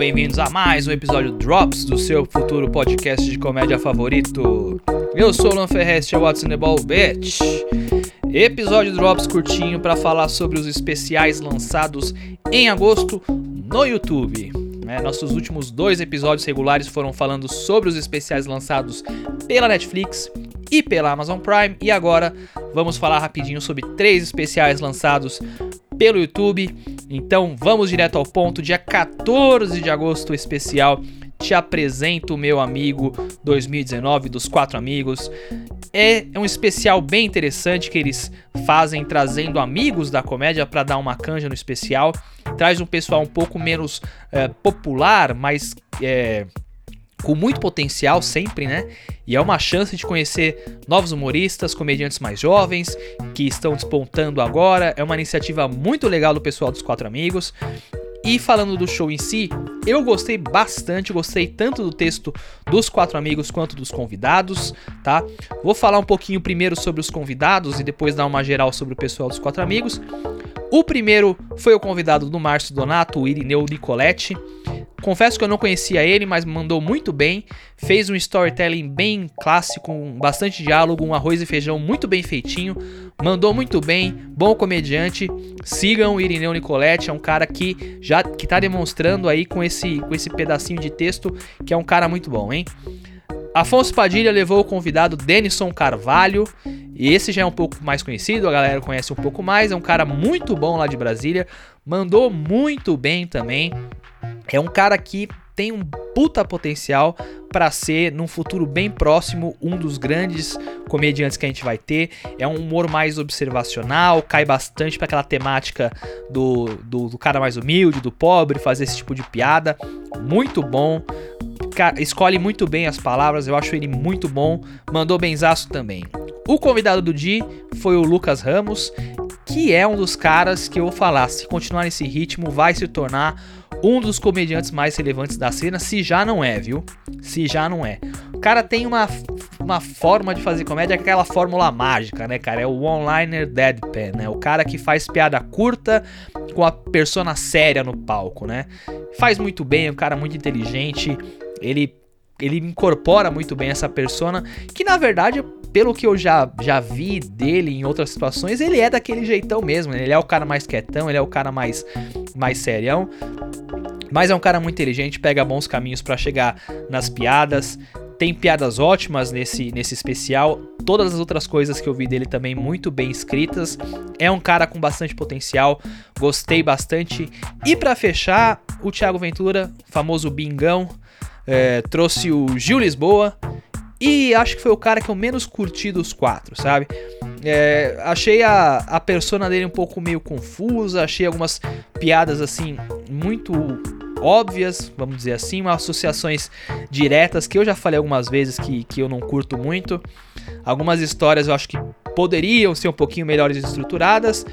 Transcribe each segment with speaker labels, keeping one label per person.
Speaker 1: Bem-vindos a mais um episódio Drops do seu futuro podcast de comédia favorito. Eu sou o Luan Ferrez, What's in the Ball, bitch. Episódio Drops curtinho para falar sobre os especiais lançados em agosto no YouTube. É, nossos últimos dois episódios regulares foram falando sobre os especiais lançados pela Netflix e pela Amazon Prime, e agora vamos falar rapidinho sobre três especiais lançados pelo YouTube. Então vamos direto ao ponto. Dia 14 de agosto, especial. Te apresento o meu amigo 2019 dos quatro amigos. É, é um especial bem interessante que eles fazem trazendo amigos da comédia para dar uma canja no especial. Traz um pessoal um pouco menos é, popular, mas é, com muito potencial sempre, né? E é uma chance de conhecer novos humoristas, comediantes mais jovens que estão despontando agora. É uma iniciativa muito legal do pessoal dos Quatro Amigos. E falando do show em si, eu gostei bastante, gostei tanto do texto dos quatro amigos quanto dos convidados, tá? Vou falar um pouquinho primeiro sobre os convidados e depois dar uma geral sobre o pessoal dos quatro amigos. O primeiro foi o convidado do Márcio Donato, o Irineu Nicoletti. Confesso que eu não conhecia ele, mas mandou muito bem. Fez um storytelling bem clássico, com bastante diálogo, um arroz e feijão muito bem feitinho. Mandou muito bem, bom comediante. Sigam o Irineu Nicoletti, é um cara que já que tá demonstrando aí com esse com esse pedacinho de texto que é um cara muito bom, hein? Afonso Padilha levou o convidado Denison Carvalho, e esse já é um pouco mais conhecido, a galera conhece um pouco mais, é um cara muito bom lá de Brasília, mandou muito bem também. É um cara que tem um puta potencial para ser, num futuro bem próximo, um dos grandes comediantes que a gente vai ter. É um humor mais observacional, cai bastante para aquela temática do, do, do, cara mais humilde, do pobre, fazer esse tipo de piada. Muito bom. Escolhe muito bem as palavras, eu acho ele muito bom. Mandou benzaço também. O convidado do dia foi o Lucas Ramos, que é um dos caras que eu vou falar, se continuar nesse ritmo, vai se tornar um dos comediantes mais relevantes da cena, se já não é, viu? Se já não é. O cara tem uma, uma forma de fazer comédia, aquela fórmula mágica, né, cara? É o one-liner deadpan, né? O cara que faz piada curta com a persona séria no palco, né? Faz muito bem, é um cara muito inteligente, ele ele incorpora muito bem essa persona, que na verdade pelo que eu já, já vi dele em outras situações, ele é daquele jeitão mesmo. Ele é o cara mais quietão, ele é o cara mais, mais serião. Mas é um cara muito inteligente, pega bons caminhos para chegar nas piadas. Tem piadas ótimas nesse, nesse especial. Todas as outras coisas que eu vi dele também muito bem escritas. É um cara com bastante potencial. Gostei bastante. E para fechar, o Thiago Ventura, famoso Bingão, é, trouxe o Gil Lisboa e acho que foi o cara que eu menos curti dos quatro, sabe? É, achei a, a persona dele um pouco meio confusa, achei algumas piadas assim muito óbvias, vamos dizer assim, associações diretas que eu já falei algumas vezes que, que eu não curto muito. Algumas histórias eu acho que poderiam ser um pouquinho melhores estruturadas,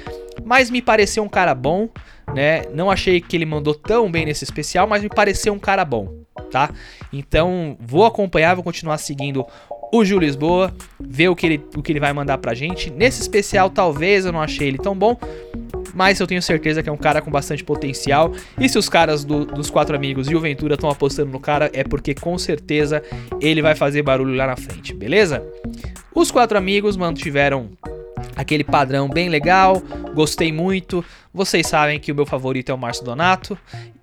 Speaker 1: mas me pareceu um cara bom, né? Não achei que ele mandou tão bem nesse especial, mas me pareceu um cara bom tá? Então vou acompanhar, vou continuar seguindo o Gil Lisboa, ver o que ele, o que ele vai mandar pra gente. Nesse especial, talvez eu não achei ele tão bom, mas eu tenho certeza que é um cara com bastante potencial. E se os caras do, dos quatro amigos e o Ventura estão apostando no cara, é porque com certeza ele vai fazer barulho lá na frente, beleza? Os quatro amigos mantiveram aquele padrão bem legal, gostei muito. Vocês sabem que o meu favorito é o Márcio Donato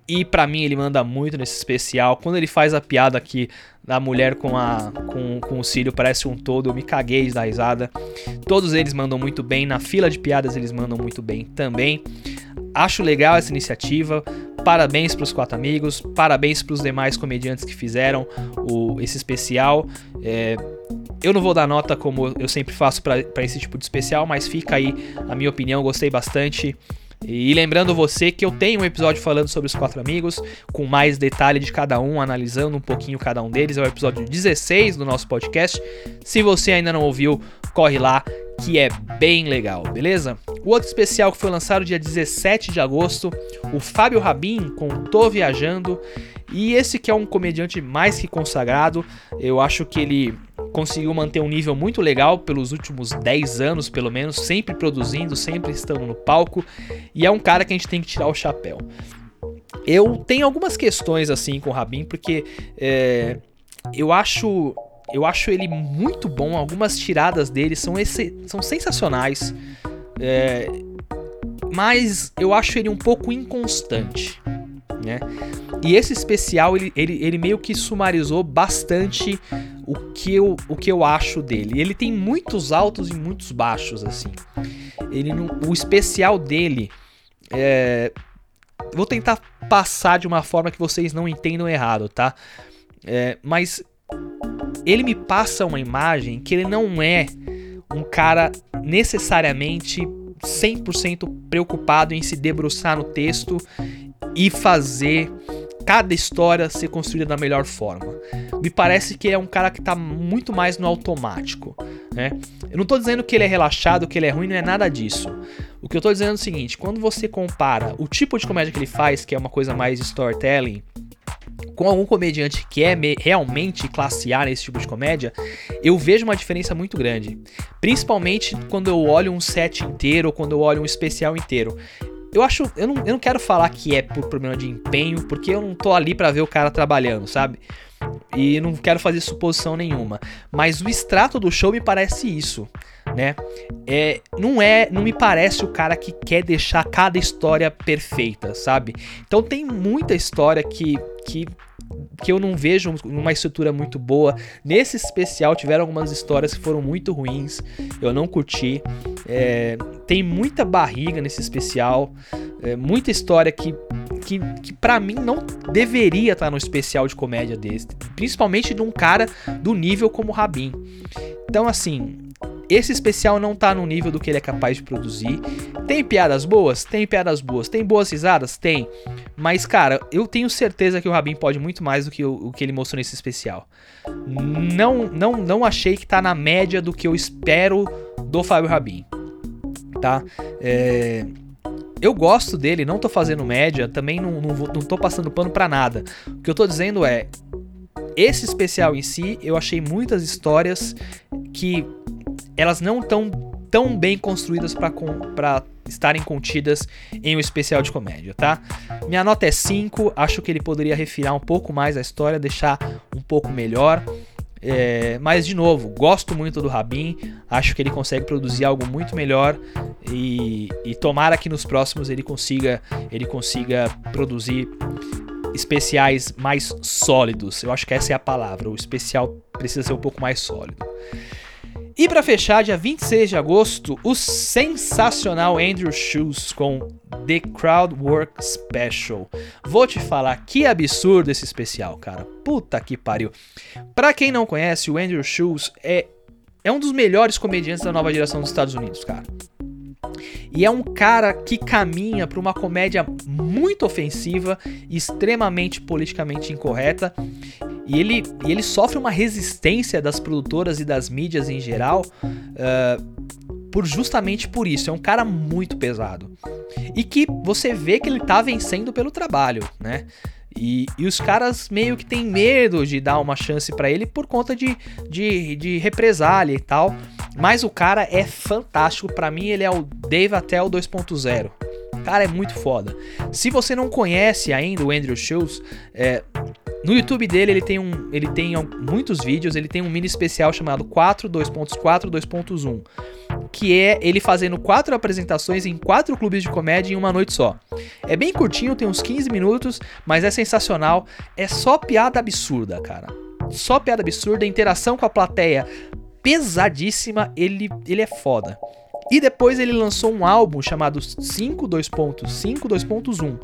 Speaker 1: e para mim ele manda muito nesse especial. Quando ele faz a piada aqui da mulher com, a, com, com o cílio parece um todo, eu me caguei da risada. Todos eles mandam muito bem, na fila de piadas eles mandam muito bem também. Acho legal essa iniciativa. Parabéns para os quatro amigos, parabéns para os demais comediantes que fizeram o, esse especial. É, eu não vou dar nota como eu sempre faço para esse tipo de especial, mas fica aí a minha opinião, gostei bastante. E lembrando você que eu tenho um episódio falando sobre os quatro amigos, com mais detalhe de cada um, analisando um pouquinho cada um deles. É o episódio 16 do nosso podcast. Se você ainda não ouviu, corre lá, que é bem legal, beleza? O outro especial que foi lançado dia 17 de agosto, o Fábio Rabin com Tô Viajando. E esse que é um comediante mais que consagrado, eu acho que ele conseguiu manter um nível muito legal pelos últimos 10 anos, pelo menos, sempre produzindo, sempre estando no palco, e é um cara que a gente tem que tirar o chapéu. Eu tenho algumas questões assim com o Rabin, porque é, eu acho eu acho ele muito bom. Algumas tiradas dele são, esse, são sensacionais. É, mas eu acho ele um pouco inconstante. Né? E esse especial ele, ele, ele meio que sumarizou bastante o que, eu, o que eu acho dele. Ele tem muitos altos e muitos baixos assim. Ele o especial dele é, vou tentar passar de uma forma que vocês não entendam errado, tá? É, mas ele me passa uma imagem que ele não é um cara necessariamente 100% preocupado em se debruçar no texto e fazer cada história ser construída da melhor forma. Me parece que é um cara que está muito mais no automático, né? Eu não estou dizendo que ele é relaxado, que ele é ruim, não é nada disso. O que eu estou dizendo é o seguinte, quando você compara o tipo de comédia que ele faz, que é uma coisa mais storytelling, com algum comediante que é realmente classe A nesse tipo de comédia, eu vejo uma diferença muito grande. Principalmente quando eu olho um set inteiro ou quando eu olho um especial inteiro. Eu acho. Eu não, eu não quero falar que é por problema de empenho, porque eu não tô ali para ver o cara trabalhando, sabe? E não quero fazer suposição nenhuma. Mas o extrato do show me parece isso, né? É, não é, não me parece o cara que quer deixar cada história perfeita, sabe? Então tem muita história que que que eu não vejo uma estrutura muito boa. Nesse especial tiveram algumas histórias que foram muito ruins, eu não curti. É, tem muita barriga nesse especial, é, muita história que, que, que para mim não deveria estar no especial de comédia desse, principalmente de um cara do nível como Rabin. Então assim, esse especial não tá no nível do que ele é capaz de produzir. Tem piadas boas? Tem piadas boas. Tem boas risadas? Tem. Mas, cara, eu tenho certeza que o Rabin pode muito mais do que o, o que ele mostrou nesse especial. Não, não, não achei que tá na média do que eu espero do Fábio Rabin. Tá? É eu gosto dele, não tô fazendo média, também não, não, não tô passando pano para nada. O que eu tô dizendo é. Esse especial em si, eu achei muitas histórias que elas não estão tão bem construídas para estarem contidas em um especial de comédia, tá? Minha nota é 5, acho que ele poderia refinar um pouco mais a história, deixar um pouco melhor. É, mas de novo, gosto muito do Rabin, acho que ele consegue produzir algo muito melhor e, e tomara que nos próximos ele consiga, ele consiga produzir especiais mais sólidos. Eu acho que essa é a palavra. O especial precisa ser um pouco mais sólido. E para fechar, dia 26 de agosto, o sensacional Andrew Schultz com The Crowd Work Special. Vou te falar que absurdo esse especial, cara. Puta que pariu. Pra quem não conhece, o Andrew Schultz é, é um dos melhores comediantes da nova geração dos Estados Unidos, cara. E é um cara que caminha para uma comédia muito ofensiva, extremamente politicamente incorreta. E ele, e ele sofre uma resistência das produtoras e das mídias em geral uh, por justamente por isso. É um cara muito pesado. E que você vê que ele tá vencendo pelo trabalho, né? E, e, os caras meio que têm medo de dar uma chance para ele por conta de, de, de represália e tal. Mas o cara é fantástico. Para mim, ele é o Dave Attell 2.0. Cara, é muito foda. Se você não conhece ainda o Andrew Schultz, é, no YouTube dele ele tem, um, ele tem muitos vídeos, ele tem um mini especial chamado 4 2.4 2.1, que é ele fazendo quatro apresentações em quatro clubes de comédia em uma noite só. É bem curtinho, tem uns 15 minutos, mas é sensacional. É só piada absurda, cara. Só piada absurda, interação com a plateia pesadíssima, ele, ele é foda. E depois ele lançou um álbum chamado 5 2.5 2.1,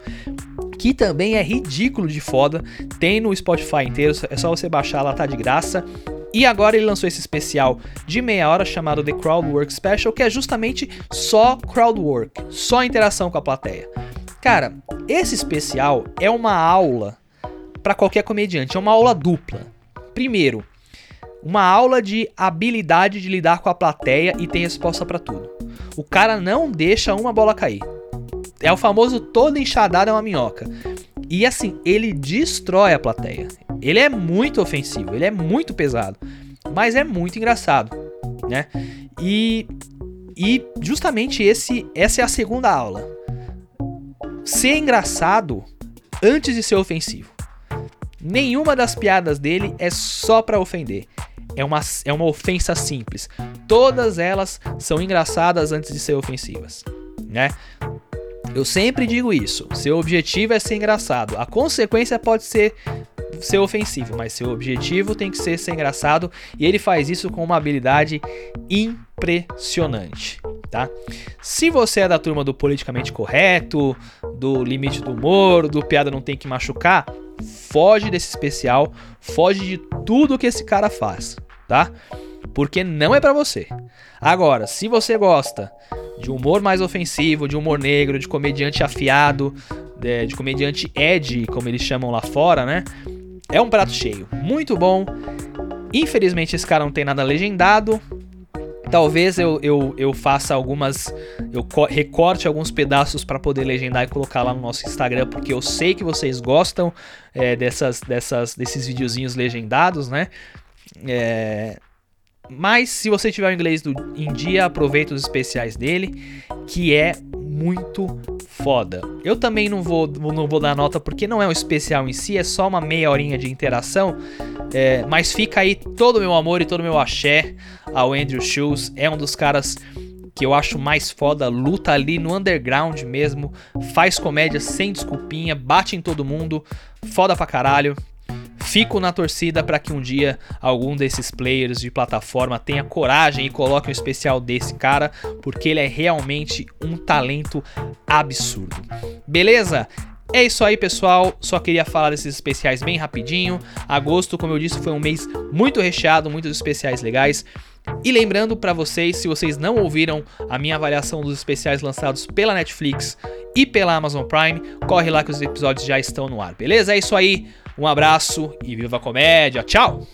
Speaker 1: que também é ridículo de foda. Tem no Spotify inteiro, é só você baixar, lá tá de graça. E agora ele lançou esse especial de meia hora chamado The Crowd Work Special, que é justamente só crowd work, só interação com a plateia. Cara, esse especial é uma aula para qualquer comediante, é uma aula dupla. Primeiro, uma aula de habilidade de lidar com a plateia e tem resposta para tudo. O cara não deixa uma bola cair. É o famoso todo enxadado é uma minhoca. E assim, ele destrói a plateia. Ele é muito ofensivo, ele é muito pesado, mas é muito engraçado, né? E e justamente esse essa é a segunda aula. Ser engraçado antes de ser ofensivo. Nenhuma das piadas dele é só para ofender. É uma, é uma ofensa simples. Todas elas são engraçadas antes de ser ofensivas, né? Eu sempre digo isso. Seu objetivo é ser engraçado. A consequência pode ser ser ofensivo, mas seu objetivo tem que ser ser engraçado e ele faz isso com uma habilidade impressionante, tá? Se você é da turma do politicamente correto, do limite do humor, do piada não tem que machucar, foge desse especial, foge de tudo que esse cara faz, tá? Porque não é para você. Agora, se você gosta de humor mais ofensivo, de humor negro, de comediante afiado, de, de comediante Ed, como eles chamam lá fora, né? É um prato cheio, muito bom. Infelizmente esse cara não tem nada legendado. Talvez eu, eu, eu faça algumas. Eu recorte alguns pedaços para poder legendar e colocar lá no nosso Instagram, porque eu sei que vocês gostam é, dessas, dessas, desses videozinhos legendados, né? É, mas se você tiver o inglês do, em dia, aproveita os especiais dele, que é muito foda. Eu também não vou, não vou dar nota porque não é um especial em si, é só uma meia horinha de interação. É, mas fica aí todo o meu amor e todo o meu axé ao Andrew Schultz. É um dos caras que eu acho mais foda, luta ali no underground mesmo, faz comédia sem desculpinha, bate em todo mundo, foda pra caralho. Fico na torcida para que um dia algum desses players de plataforma tenha coragem e coloque um especial desse cara, porque ele é realmente um talento absurdo. Beleza? É isso aí, pessoal. Só queria falar desses especiais bem rapidinho. Agosto, como eu disse, foi um mês muito recheado, muitos especiais legais. E lembrando para vocês, se vocês não ouviram a minha avaliação dos especiais lançados pela Netflix e pela Amazon Prime, corre lá que os episódios já estão no ar, beleza? É isso aí. Um abraço e viva a comédia. Tchau!